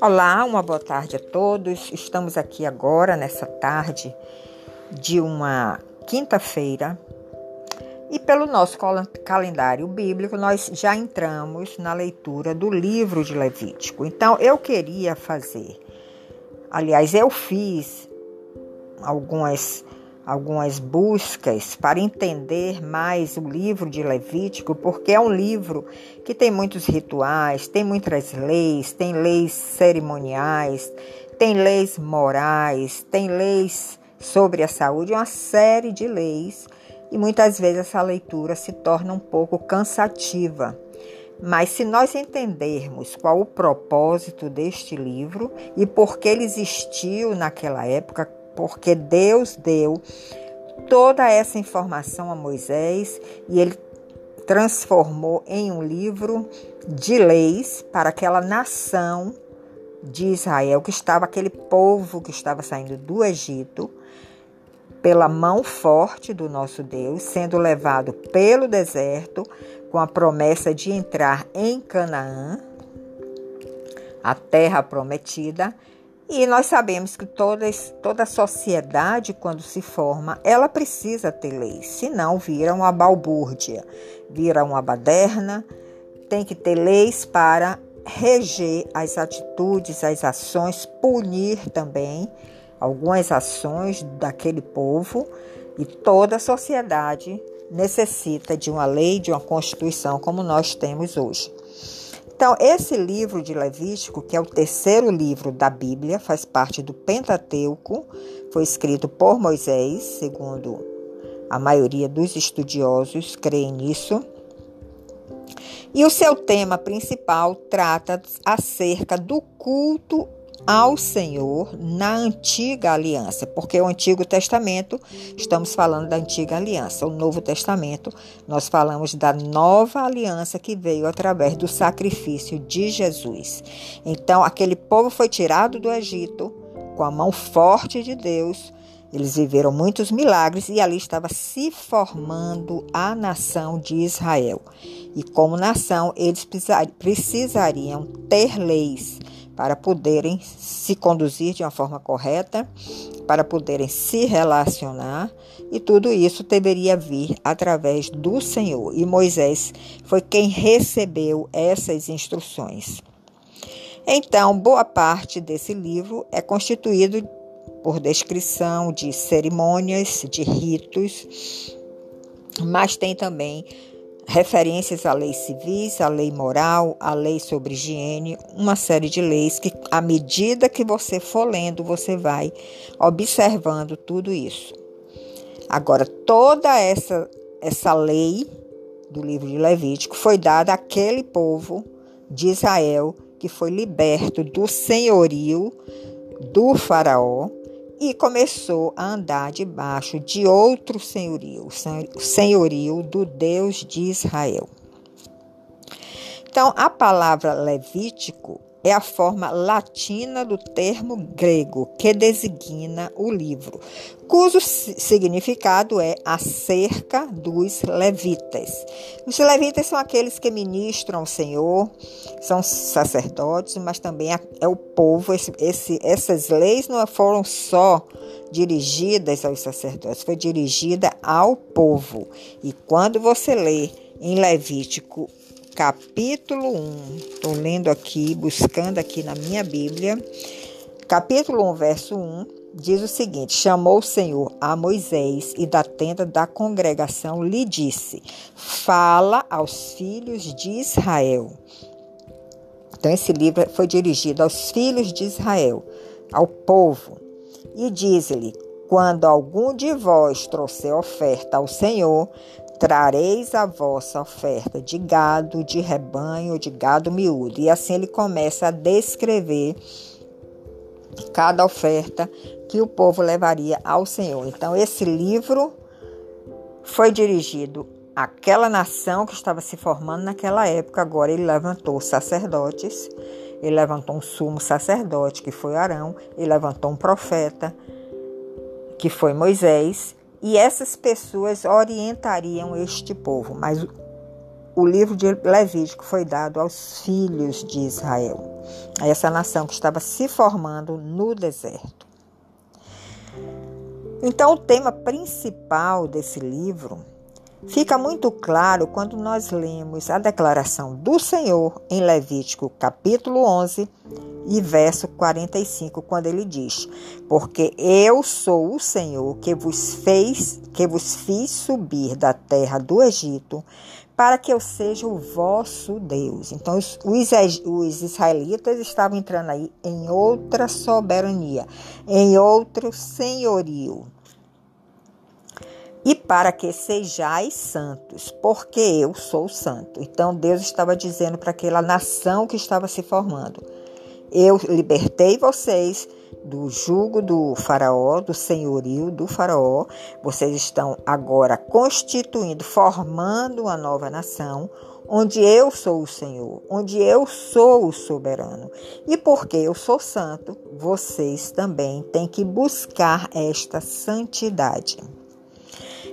Olá, uma boa tarde a todos. Estamos aqui agora, nessa tarde de uma quinta-feira, e pelo nosso calendário bíblico, nós já entramos na leitura do livro de Levítico. Então, eu queria fazer, aliás, eu fiz algumas algumas buscas para entender mais o livro de Levítico, porque é um livro que tem muitos rituais, tem muitas leis, tem leis cerimoniais, tem leis morais, tem leis sobre a saúde, uma série de leis, e muitas vezes essa leitura se torna um pouco cansativa. Mas se nós entendermos qual o propósito deste livro e por que ele existiu naquela época, porque Deus deu toda essa informação a Moisés e ele transformou em um livro de leis para aquela nação de Israel, que estava aquele povo que estava saindo do Egito pela mão forte do nosso Deus, sendo levado pelo deserto com a promessa de entrar em Canaã, a terra prometida, e nós sabemos que toda, toda sociedade, quando se forma, ela precisa ter leis, senão vira uma balbúrdia, vira uma baderna, tem que ter leis para reger as atitudes, as ações, punir também algumas ações daquele povo e toda sociedade necessita de uma lei, de uma constituição como nós temos hoje. Então, esse livro de Levítico, que é o terceiro livro da Bíblia, faz parte do Pentateuco, foi escrito por Moisés, segundo a maioria dos estudiosos creem nisso. E o seu tema principal trata acerca do culto ao Senhor na antiga aliança, porque o Antigo Testamento, estamos falando da antiga aliança, o Novo Testamento, nós falamos da nova aliança que veio através do sacrifício de Jesus. Então, aquele povo foi tirado do Egito com a mão forte de Deus. Eles viveram muitos milagres e ali estava se formando a nação de Israel. E como nação, eles precisariam ter leis para poderem se conduzir de uma forma correta, para poderem se relacionar, e tudo isso deveria vir através do Senhor. E Moisés foi quem recebeu essas instruções. Então, boa parte desse livro é constituído por descrição de cerimônias, de ritos, mas tem também referências à lei civis, à lei moral, à lei sobre higiene, uma série de leis que, à medida que você for lendo, você vai observando tudo isso. Agora, toda essa, essa lei do livro de Levítico foi dada àquele povo de Israel que foi liberto do senhorio do Faraó e começou a andar debaixo de outro senhorio, o senhorio do Deus de Israel. Então, a palavra Levítico é a forma latina do termo grego que designa o livro, cujo significado é acerca dos levitas. Os levitas são aqueles que ministram ao Senhor, são sacerdotes, mas também é o povo. Esse, esse, essas leis não foram só dirigidas aos sacerdotes, foi dirigida ao povo. E quando você lê em Levítico capítulo 1. Estou lendo aqui, buscando aqui na minha Bíblia. Capítulo 1, verso 1, diz o seguinte: Chamou o Senhor a Moisés e da tenda da congregação lhe disse: Fala aos filhos de Israel. Então, esse livro foi dirigido aos filhos de Israel, ao povo. E diz-lhe: Quando algum de vós trouxer oferta ao Senhor, trareis a vossa oferta de gado, de rebanho, de gado miúdo. E assim ele começa a descrever cada oferta que o povo levaria ao Senhor. Então, esse livro foi dirigido àquela nação que estava se formando naquela época. Agora, ele levantou sacerdotes, ele levantou um sumo sacerdote, que foi Arão, ele levantou um profeta, que foi Moisés, e essas pessoas orientariam este povo, mas o livro de Levítico foi dado aos filhos de Israel, a essa nação que estava se formando no deserto. Então, o tema principal desse livro fica muito claro quando nós lemos a declaração do Senhor em Levítico, capítulo 11 e verso 45, quando ele diz: Porque eu sou o Senhor que vos fez, que vos fiz subir da terra do Egito, para que eu seja o vosso Deus. Então, os, os, israelitas estavam entrando aí em outra soberania, em outro senhorio. E para que sejais santos, porque eu sou santo. Então, Deus estava dizendo para aquela nação que estava se formando: Eu libertei vocês do jugo do faraó, do senhorio do faraó. Vocês estão agora constituindo, formando uma nova nação, onde eu sou o Senhor, onde eu sou o soberano. E porque eu sou santo, vocês também têm que buscar esta santidade.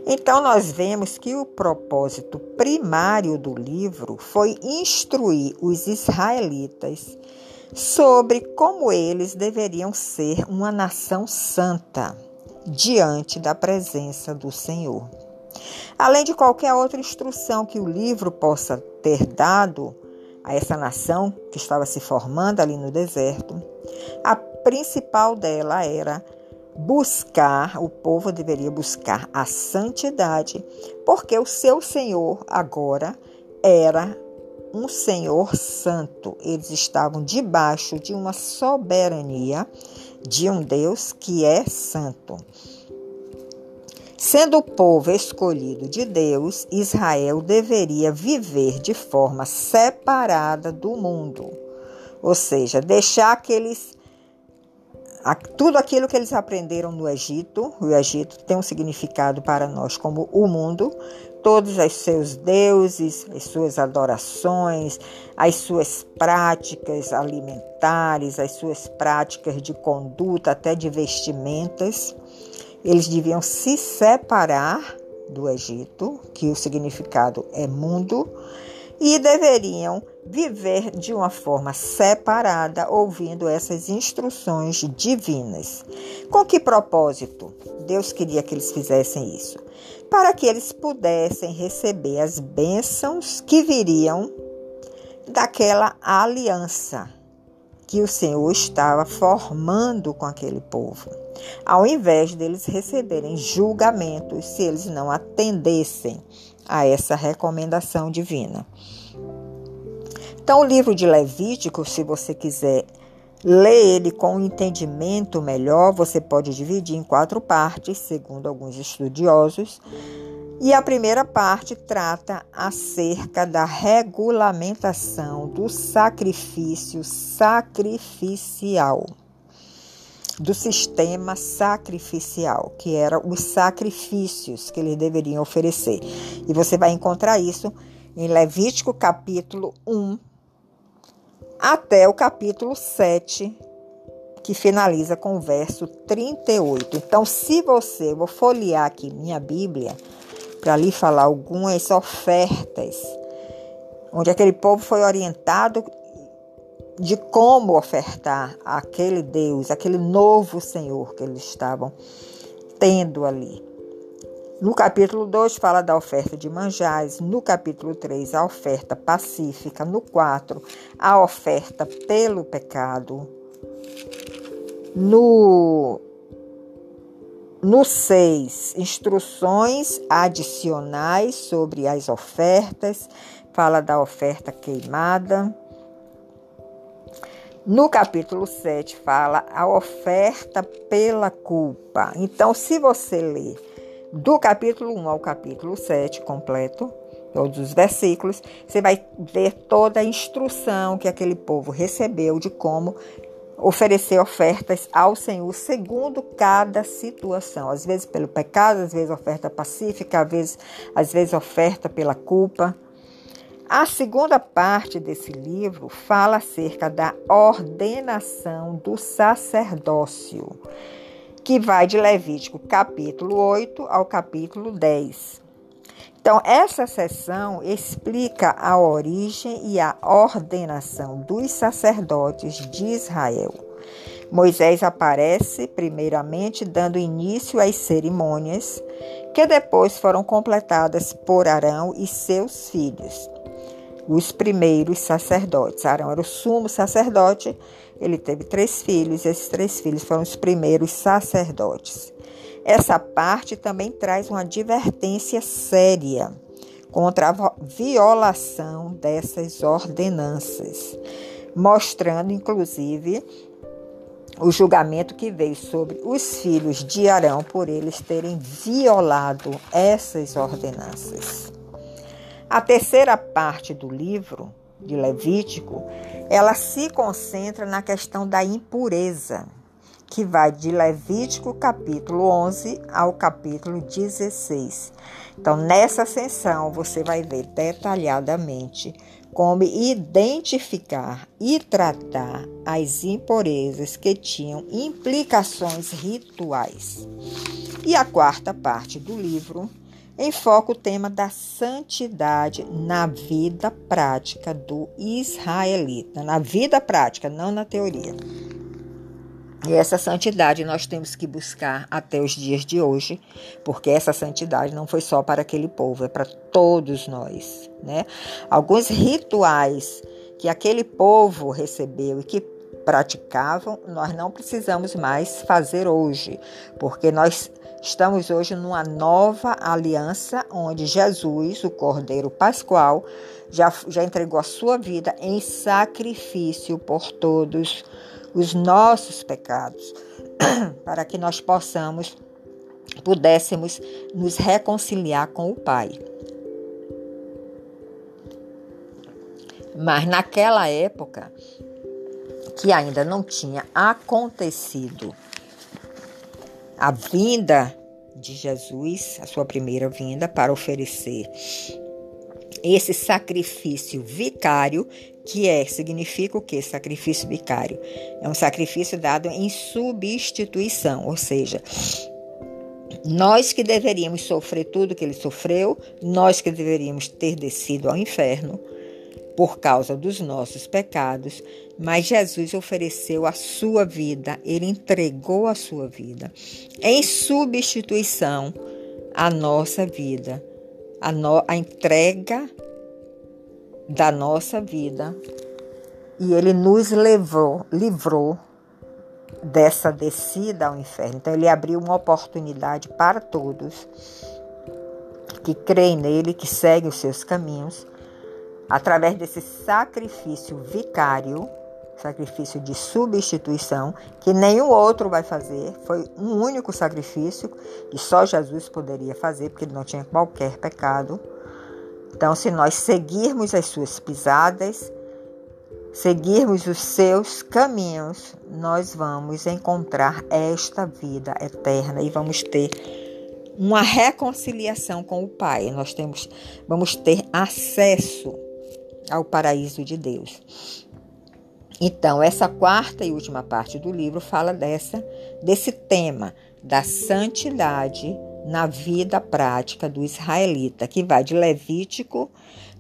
Então, nós vemos que o propósito primário do livro foi instruir os israelitas sobre como eles deveriam ser uma nação santa diante da presença do Senhor. Além de qualquer outra instrução que o livro possa ter dado a essa nação que estava se formando ali no deserto, a principal dela era buscar, o povo deveria buscar a santidade, porque o seu Senhor agora era um Senhor santo. Eles estavam debaixo de uma soberania de um Deus que é santo. Sendo o povo escolhido de Deus, Israel deveria viver de forma separada do mundo, ou seja, deixar aqueles tudo aquilo que eles aprenderam no Egito, o Egito tem um significado para nós como o mundo, todos os seus deuses, as suas adorações, as suas práticas alimentares, as suas práticas de conduta, até de vestimentas. Eles deviam se separar do Egito, que o significado é mundo, e deveriam viver de uma forma separada, ouvindo essas instruções divinas. Com que propósito Deus queria que eles fizessem isso? Para que eles pudessem receber as bênçãos que viriam daquela aliança que o Senhor estava formando com aquele povo, ao invés deles receberem julgamentos se eles não atendessem a essa recomendação divina. Então, o livro de Levítico, se você quiser ler ele com um entendimento melhor, você pode dividir em quatro partes, segundo alguns estudiosos. E a primeira parte trata acerca da regulamentação do sacrifício sacrificial, do sistema sacrificial, que eram os sacrifícios que eles deveriam oferecer. E você vai encontrar isso em Levítico capítulo 1, até o capítulo 7, que finaliza com o verso 38. Então, se você, vou folhear aqui minha Bíblia para lhe falar algumas ofertas, onde aquele povo foi orientado de como ofertar aquele Deus, aquele novo Senhor que eles estavam tendo ali. No capítulo 2 fala da oferta de manjares, no capítulo 3 a oferta pacífica, no 4 a oferta pelo pecado. No no 6, instruções adicionais sobre as ofertas, fala da oferta queimada. No capítulo 7 fala a oferta pela culpa. Então, se você ler do capítulo 1 ao capítulo 7 completo, todos os versículos, você vai ver toda a instrução que aquele povo recebeu de como oferecer ofertas ao Senhor segundo cada situação. Às vezes pelo pecado, às vezes oferta pacífica, às vezes, às vezes oferta pela culpa. A segunda parte desse livro fala acerca da ordenação do sacerdócio que vai de Levítico capítulo 8 ao capítulo 10. Então, essa sessão explica a origem e a ordenação dos sacerdotes de Israel. Moisés aparece, primeiramente, dando início às cerimônias, que depois foram completadas por Arão e seus filhos, os primeiros sacerdotes. Arão era o sumo sacerdote, ele teve três filhos, e esses três filhos foram os primeiros sacerdotes. Essa parte também traz uma advertência séria contra a violação dessas ordenanças, mostrando inclusive o julgamento que veio sobre os filhos de Arão por eles terem violado essas ordenanças. A terceira parte do livro de Levítico, ela se concentra na questão da impureza que vai de Levítico capítulo 11 ao capítulo 16. Então, nessa sessão, você vai ver detalhadamente como identificar e tratar as impurezas que tinham implicações rituais. E a quarta parte do livro enfoca o tema da santidade na vida prática do israelita, na vida prática, não na teoria. E essa santidade nós temos que buscar até os dias de hoje, porque essa santidade não foi só para aquele povo, é para todos nós, né? Alguns rituais que aquele povo recebeu e que praticavam, nós não precisamos mais fazer hoje, porque nós estamos hoje numa nova aliança onde Jesus, o Cordeiro Pascual, já, já entregou a sua vida em sacrifício por todos os nossos pecados, para que nós possamos, pudéssemos nos reconciliar com o Pai. Mas naquela época, que ainda não tinha acontecido a vinda de Jesus, a sua primeira vinda, para oferecer esse sacrifício vicário, que é, significa o que? Sacrifício vicário. É um sacrifício dado em substituição, ou seja, nós que deveríamos sofrer tudo que ele sofreu, nós que deveríamos ter descido ao inferno por causa dos nossos pecados, mas Jesus ofereceu a sua vida, ele entregou a sua vida em substituição à nossa vida a, no, a entrega da nossa vida e ele nos levou, livrou dessa descida ao inferno. Então ele abriu uma oportunidade para todos que creem nele, que seguem os seus caminhos, através desse sacrifício vicário sacrifício de substituição que nenhum outro vai fazer. Foi um único sacrifício que só Jesus poderia fazer, porque ele não tinha qualquer pecado. Então, se nós seguirmos as suas pisadas, seguirmos os seus caminhos, nós vamos encontrar esta vida eterna e vamos ter uma reconciliação com o Pai. Nós temos, vamos ter acesso ao paraíso de Deus. Então, essa quarta e última parte do livro fala dessa desse tema da santidade na vida prática do israelita, que vai de Levítico,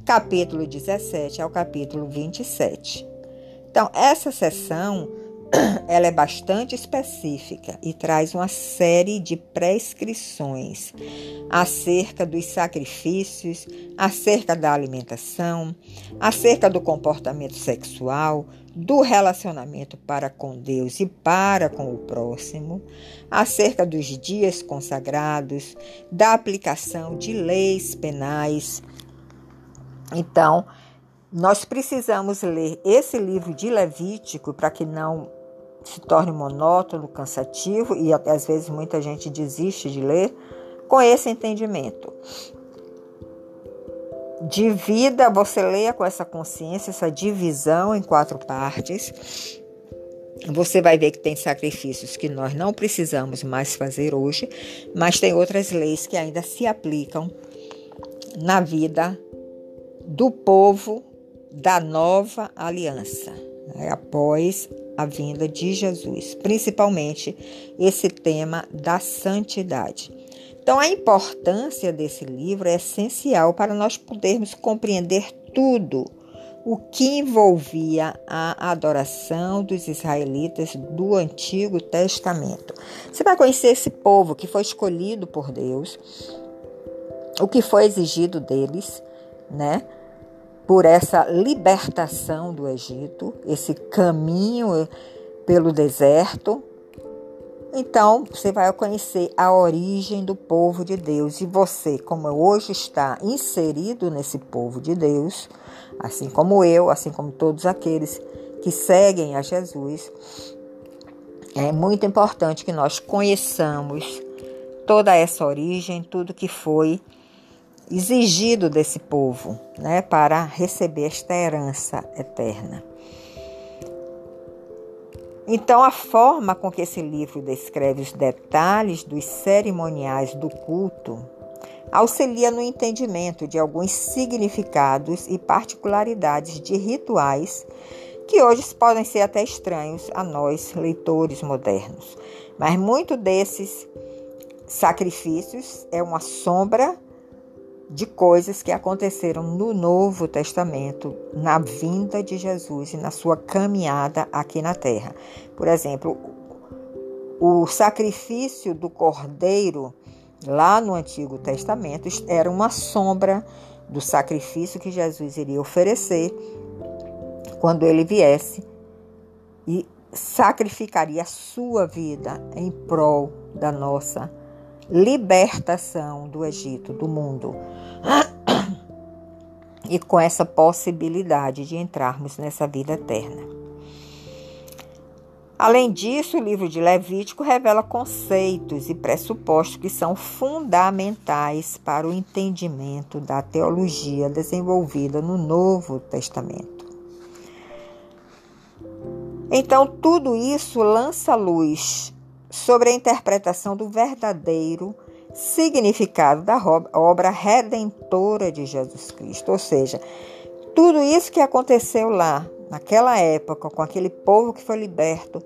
capítulo 17 ao capítulo 27. Então, essa sessão ela é bastante específica e traz uma série de prescrições acerca dos sacrifícios, acerca da alimentação, acerca do comportamento sexual, do relacionamento para com Deus e para com o próximo, acerca dos dias consagrados, da aplicação de leis penais. Então, nós precisamos ler esse livro de Levítico para que não se torne monótono, cansativo e às vezes muita gente desiste de ler com esse entendimento. Divida, você leia com essa consciência, essa divisão em quatro partes. Você vai ver que tem sacrifícios que nós não precisamos mais fazer hoje, mas tem outras leis que ainda se aplicam na vida do povo da nova aliança, né? após a vinda de Jesus, principalmente esse tema da santidade. Então, a importância desse livro é essencial para nós podermos compreender tudo o que envolvia a adoração dos israelitas do Antigo Testamento. Você vai conhecer esse povo que foi escolhido por Deus, o que foi exigido deles, né? Por essa libertação do Egito, esse caminho pelo deserto. Então, você vai conhecer a origem do povo de Deus. E você, como hoje está inserido nesse povo de Deus, assim como eu, assim como todos aqueles que seguem a Jesus, é muito importante que nós conheçamos toda essa origem, tudo que foi exigido desse povo, né, para receber esta herança eterna. Então, a forma com que esse livro descreve os detalhes dos cerimoniais do culto auxilia no entendimento de alguns significados e particularidades de rituais que hoje podem ser até estranhos a nós, leitores modernos. Mas muito desses sacrifícios é uma sombra de coisas que aconteceram no Novo Testamento, na vinda de Jesus e na sua caminhada aqui na terra. Por exemplo, o sacrifício do cordeiro lá no Antigo Testamento era uma sombra do sacrifício que Jesus iria oferecer quando ele viesse e sacrificaria a sua vida em prol da nossa libertação do Egito, do mundo. E com essa possibilidade de entrarmos nessa vida eterna. Além disso, o livro de Levítico revela conceitos e pressupostos que são fundamentais para o entendimento da teologia desenvolvida no Novo Testamento. Então, tudo isso lança luz sobre a interpretação do verdadeiro significado da obra redentora de Jesus Cristo. Ou seja, tudo isso que aconteceu lá, naquela época, com aquele povo que foi liberto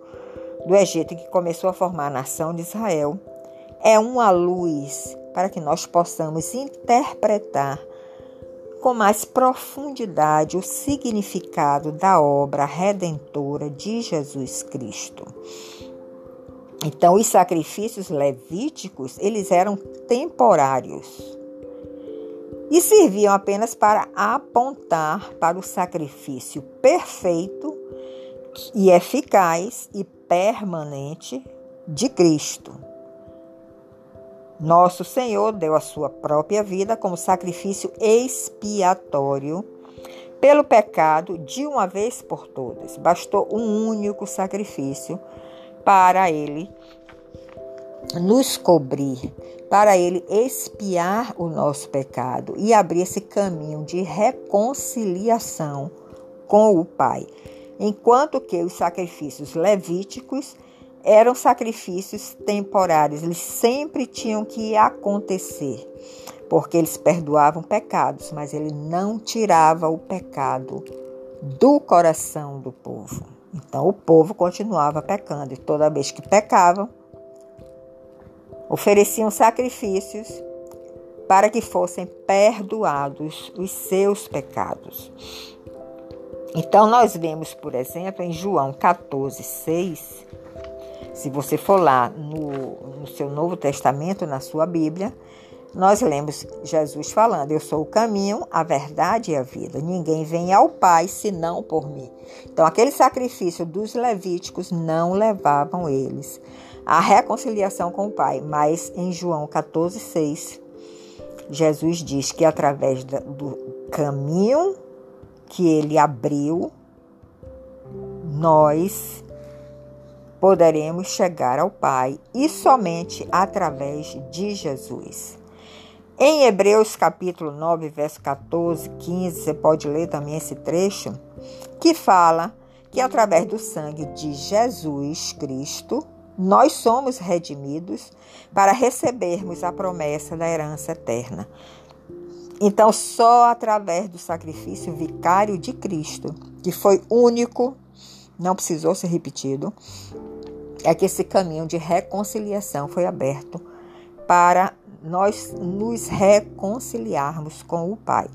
do Egito e que começou a formar a nação de Israel, é uma luz para que nós possamos interpretar com mais profundidade o significado da obra redentora de Jesus Cristo. Então, os sacrifícios levíticos, eles eram temporários e serviam apenas para apontar para o sacrifício perfeito e eficaz e permanente de Cristo. Nosso Senhor deu a sua própria vida como sacrifício expiatório pelo pecado de uma vez por todas. Bastou um único sacrifício para ele nos cobrir, para ele expiar o nosso pecado e abrir esse caminho de reconciliação com o Pai. Enquanto que os sacrifícios levíticos eram sacrifícios temporários, eles sempre tinham que acontecer, porque eles perdoavam pecados, mas ele não tirava o pecado do coração do povo. Então o povo continuava pecando e toda vez que pecavam, ofereciam sacrifícios para que fossem perdoados os seus pecados. Então nós vemos, por exemplo, em João 14, 6, se você for lá no, no seu Novo Testamento, na sua Bíblia, nós lemos Jesus falando: Eu sou o caminho, a verdade e a vida. Ninguém vem ao Pai senão por mim. Então, aquele sacrifício dos levíticos não levavam eles à reconciliação com o Pai. Mas em João 14, 6, Jesus diz que através do caminho que ele abriu, nós poderemos chegar ao Pai e somente através de Jesus. Em Hebreus capítulo 9, verso 14, 15, você pode ler também esse trecho, que fala que através do sangue de Jesus Cristo, nós somos redimidos para recebermos a promessa da herança eterna. Então, só através do sacrifício vicário de Cristo, que foi único, não precisou ser repetido, é que esse caminho de reconciliação foi aberto para nós nos reconciliarmos com o Pai.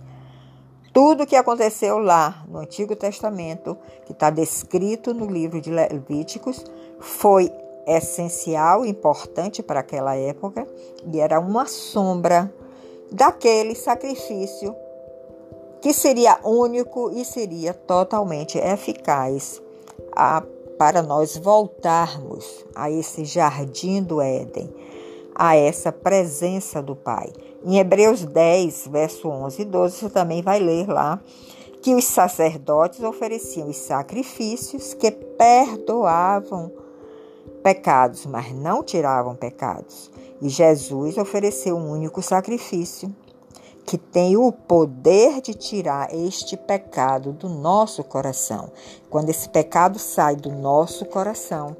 Tudo o que aconteceu lá no Antigo Testamento, que está descrito no livro de Levíticos, foi essencial, importante para aquela época e era uma sombra daquele sacrifício que seria único e seria totalmente eficaz a, para nós voltarmos a esse jardim do Éden, a essa presença do Pai. Em Hebreus 10, verso 11 e 12, você também vai ler lá que os sacerdotes ofereciam os sacrifícios que perdoavam pecados, mas não tiravam pecados. E Jesus ofereceu um único sacrifício que tem o poder de tirar este pecado do nosso coração. Quando esse pecado sai do nosso coração,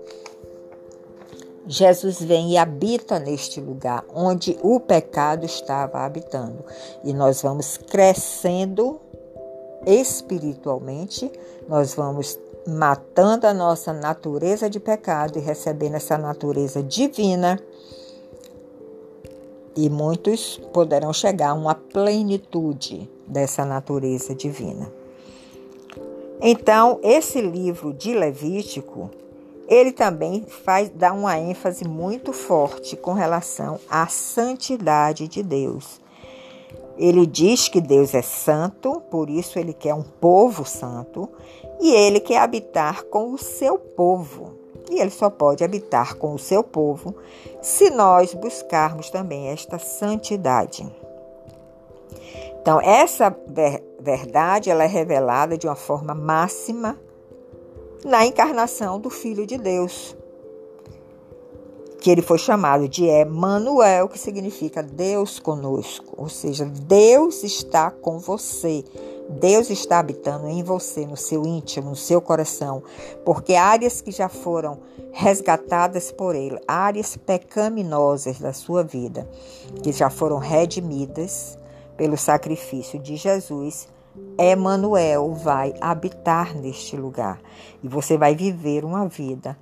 Jesus vem e habita neste lugar onde o pecado estava habitando. E nós vamos crescendo espiritualmente, nós vamos matando a nossa natureza de pecado e recebendo essa natureza divina. E muitos poderão chegar a uma plenitude dessa natureza divina. Então, esse livro de Levítico ele também faz dá uma ênfase muito forte com relação à santidade de Deus. Ele diz que Deus é santo, por isso ele quer um povo santo, e ele quer habitar com o seu povo. E ele só pode habitar com o seu povo se nós buscarmos também esta santidade. Então, essa verdade ela é revelada de uma forma máxima na encarnação do Filho de Deus, que ele foi chamado de Emmanuel, que significa Deus conosco, ou seja, Deus está com você. Deus está habitando em você, no seu íntimo, no seu coração, porque áreas que já foram resgatadas por Ele, áreas pecaminosas da sua vida, que já foram redimidas pelo sacrifício de Jesus, Emanuel vai habitar neste lugar e você vai viver uma vida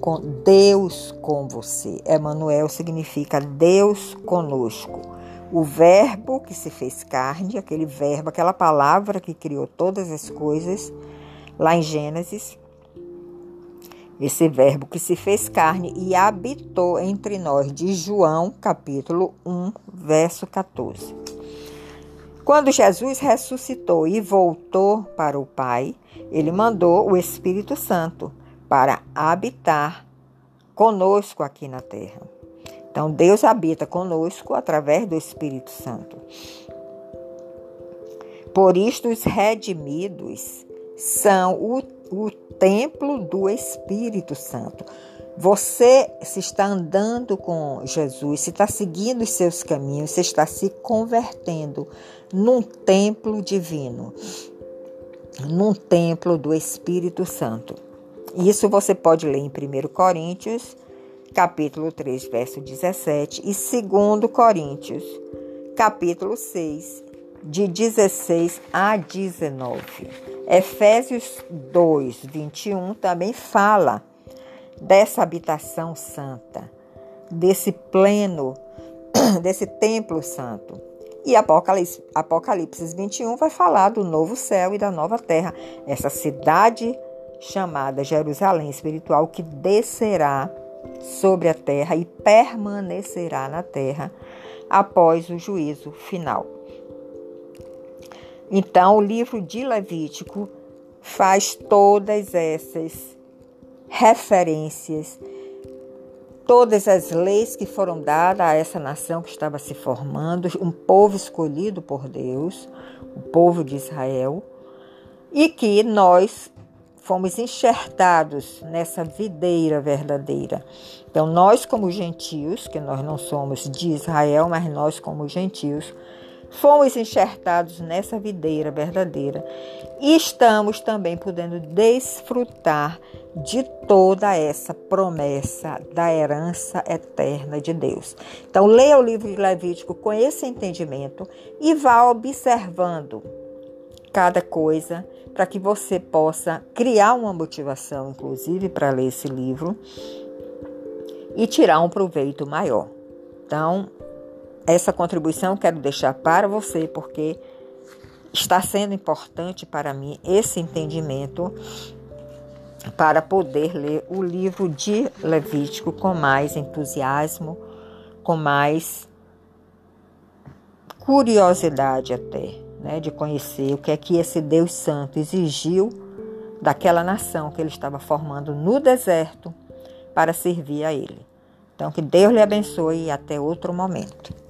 com Deus com você. Emanuel significa Deus conosco. O verbo que se fez carne, aquele verbo, aquela palavra que criou todas as coisas, lá em Gênesis, esse verbo que se fez carne e habitou entre nós, de João, capítulo 1, verso 14. Quando Jesus ressuscitou e voltou para o Pai, ele mandou o Espírito Santo para habitar conosco aqui na terra. Então, Deus habita conosco através do Espírito Santo. Por isto, os redimidos são o, o templo do Espírito Santo. Você se está andando com Jesus, se está seguindo os seus caminhos, você está se convertendo num templo divino, num templo do Espírito Santo. Isso você pode ler em 1 Coríntios, capítulo 3, verso 17, e 2 Coríntios, capítulo 6, de 16 a 19. Efésios 2, 21 também fala dessa habitação santa, desse pleno, desse templo santo. E Apocalipse, Apocalipse 21 vai falar do novo céu e da nova terra, essa cidade chamada Jerusalém espiritual que descerá sobre a terra e permanecerá na terra após o juízo final. Então, o livro de Levítico faz todas essas referências, todas as leis que foram dadas a essa nação que estava se formando, um povo escolhido por Deus, o povo de Israel, e que nós fomos enxertados nessa videira verdadeira. Então, nós, como gentios, que nós não somos de Israel, mas nós, como gentios, fomos enxertados nessa videira verdadeira e estamos também podendo desfrutar de toda essa promessa da herança eterna de Deus. Então, leia o livro de Levítico com esse entendimento e vá observando cada coisa para que você possa criar uma motivação, inclusive, para ler esse livro e tirar um proveito maior. Então, essa contribuição quero deixar para você, porque está sendo importante para mim esse entendimento para poder ler o livro de Levítico com mais entusiasmo, com mais curiosidade até, né, de conhecer o que é que esse Deus Santo exigiu daquela nação que ele estava formando no deserto para servir a ele. Então, que Deus lhe abençoe e até outro momento.